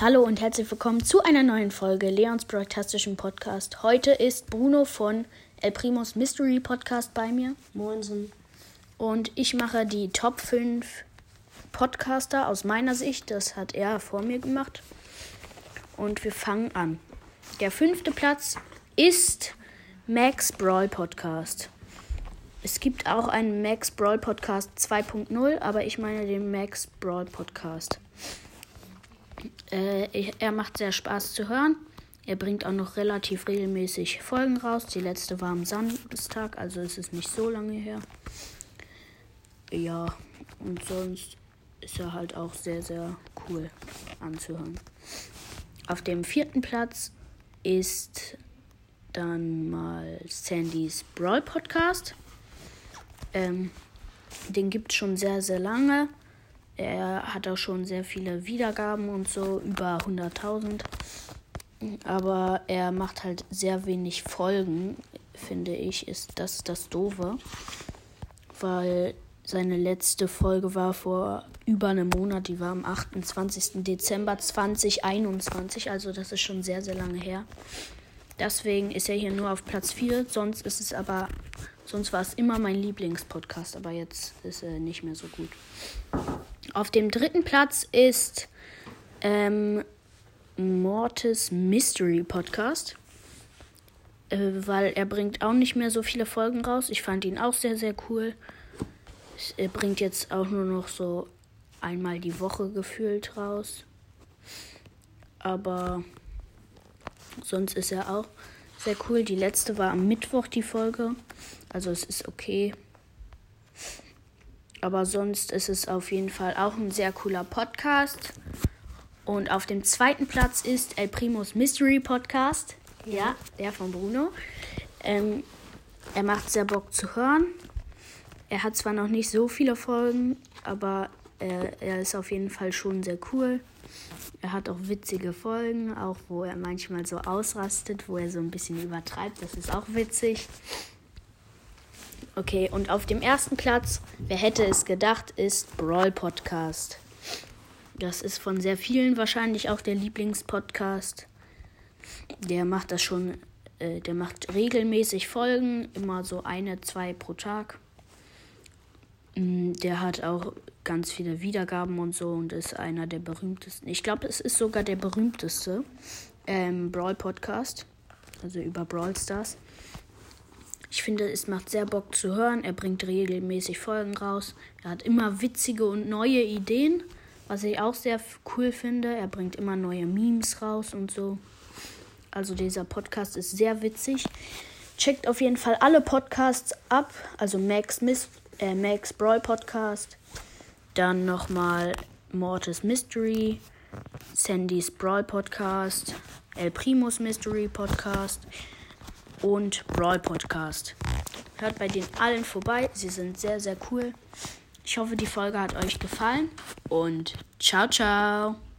Hallo und herzlich willkommen zu einer neuen Folge Leons Broadcastischen Podcast. Heute ist Bruno von El Primos Mystery Podcast bei mir. Moinsen. Und ich mache die Top 5 Podcaster aus meiner Sicht. Das hat er vor mir gemacht. Und wir fangen an. Der fünfte Platz ist Max Brawl Podcast. Es gibt auch einen Max Brawl Podcast 2.0, aber ich meine den Max Brawl Podcast. Äh, er macht sehr Spaß zu hören. Er bringt auch noch relativ regelmäßig Folgen raus. Die letzte war am Samstag, also ist es nicht so lange her. Ja, und sonst ist er halt auch sehr, sehr cool anzuhören. Auf dem vierten Platz ist dann mal Sandys Brawl Podcast. Ähm, den gibt es schon sehr, sehr lange. Er hat auch schon sehr viele Wiedergaben und so, über 100.000. Aber er macht halt sehr wenig Folgen, finde ich, ist das das Doofe. Weil seine letzte Folge war vor über einem Monat, die war am 28. Dezember 2021, also das ist schon sehr, sehr lange her. Deswegen ist er hier nur auf Platz 4, sonst ist es aber, sonst war es immer mein Lieblingspodcast, aber jetzt ist er nicht mehr so gut. Auf dem dritten Platz ist ähm, Mortis Mystery Podcast. Äh, weil er bringt auch nicht mehr so viele Folgen raus. Ich fand ihn auch sehr, sehr cool. Er bringt jetzt auch nur noch so einmal die Woche gefühlt raus. Aber sonst ist er auch sehr cool. Die letzte war am Mittwoch die Folge. Also es ist okay. Aber sonst ist es auf jeden Fall auch ein sehr cooler Podcast. Und auf dem zweiten Platz ist El Primos Mystery Podcast. Ja, der von Bruno. Ähm, er macht sehr Bock zu hören. Er hat zwar noch nicht so viele Folgen, aber er, er ist auf jeden Fall schon sehr cool. Er hat auch witzige Folgen, auch wo er manchmal so ausrastet, wo er so ein bisschen übertreibt. Das ist auch witzig. Okay, und auf dem ersten Platz, wer hätte es gedacht, ist Brawl Podcast. Das ist von sehr vielen wahrscheinlich auch der Lieblingspodcast. Der macht das schon, äh, der macht regelmäßig Folgen, immer so eine, zwei pro Tag. Mm, der hat auch ganz viele Wiedergaben und so und ist einer der berühmtesten. Ich glaube, es ist sogar der berühmteste ähm, Brawl Podcast, also über Brawl Stars. Ich finde, es macht sehr Bock zu hören. Er bringt regelmäßig Folgen raus. Er hat immer witzige und neue Ideen, was ich auch sehr cool finde. Er bringt immer neue Memes raus und so. Also dieser Podcast ist sehr witzig. Checkt auf jeden Fall alle Podcasts ab. Also Max, Miss, äh, Max Brawl Podcast. Dann nochmal Mortis Mystery. Sandys Brawl Podcast. El Primos Mystery Podcast und Brawl Podcast. Hört bei den allen vorbei. Sie sind sehr, sehr cool. Ich hoffe, die Folge hat euch gefallen und ciao, ciao.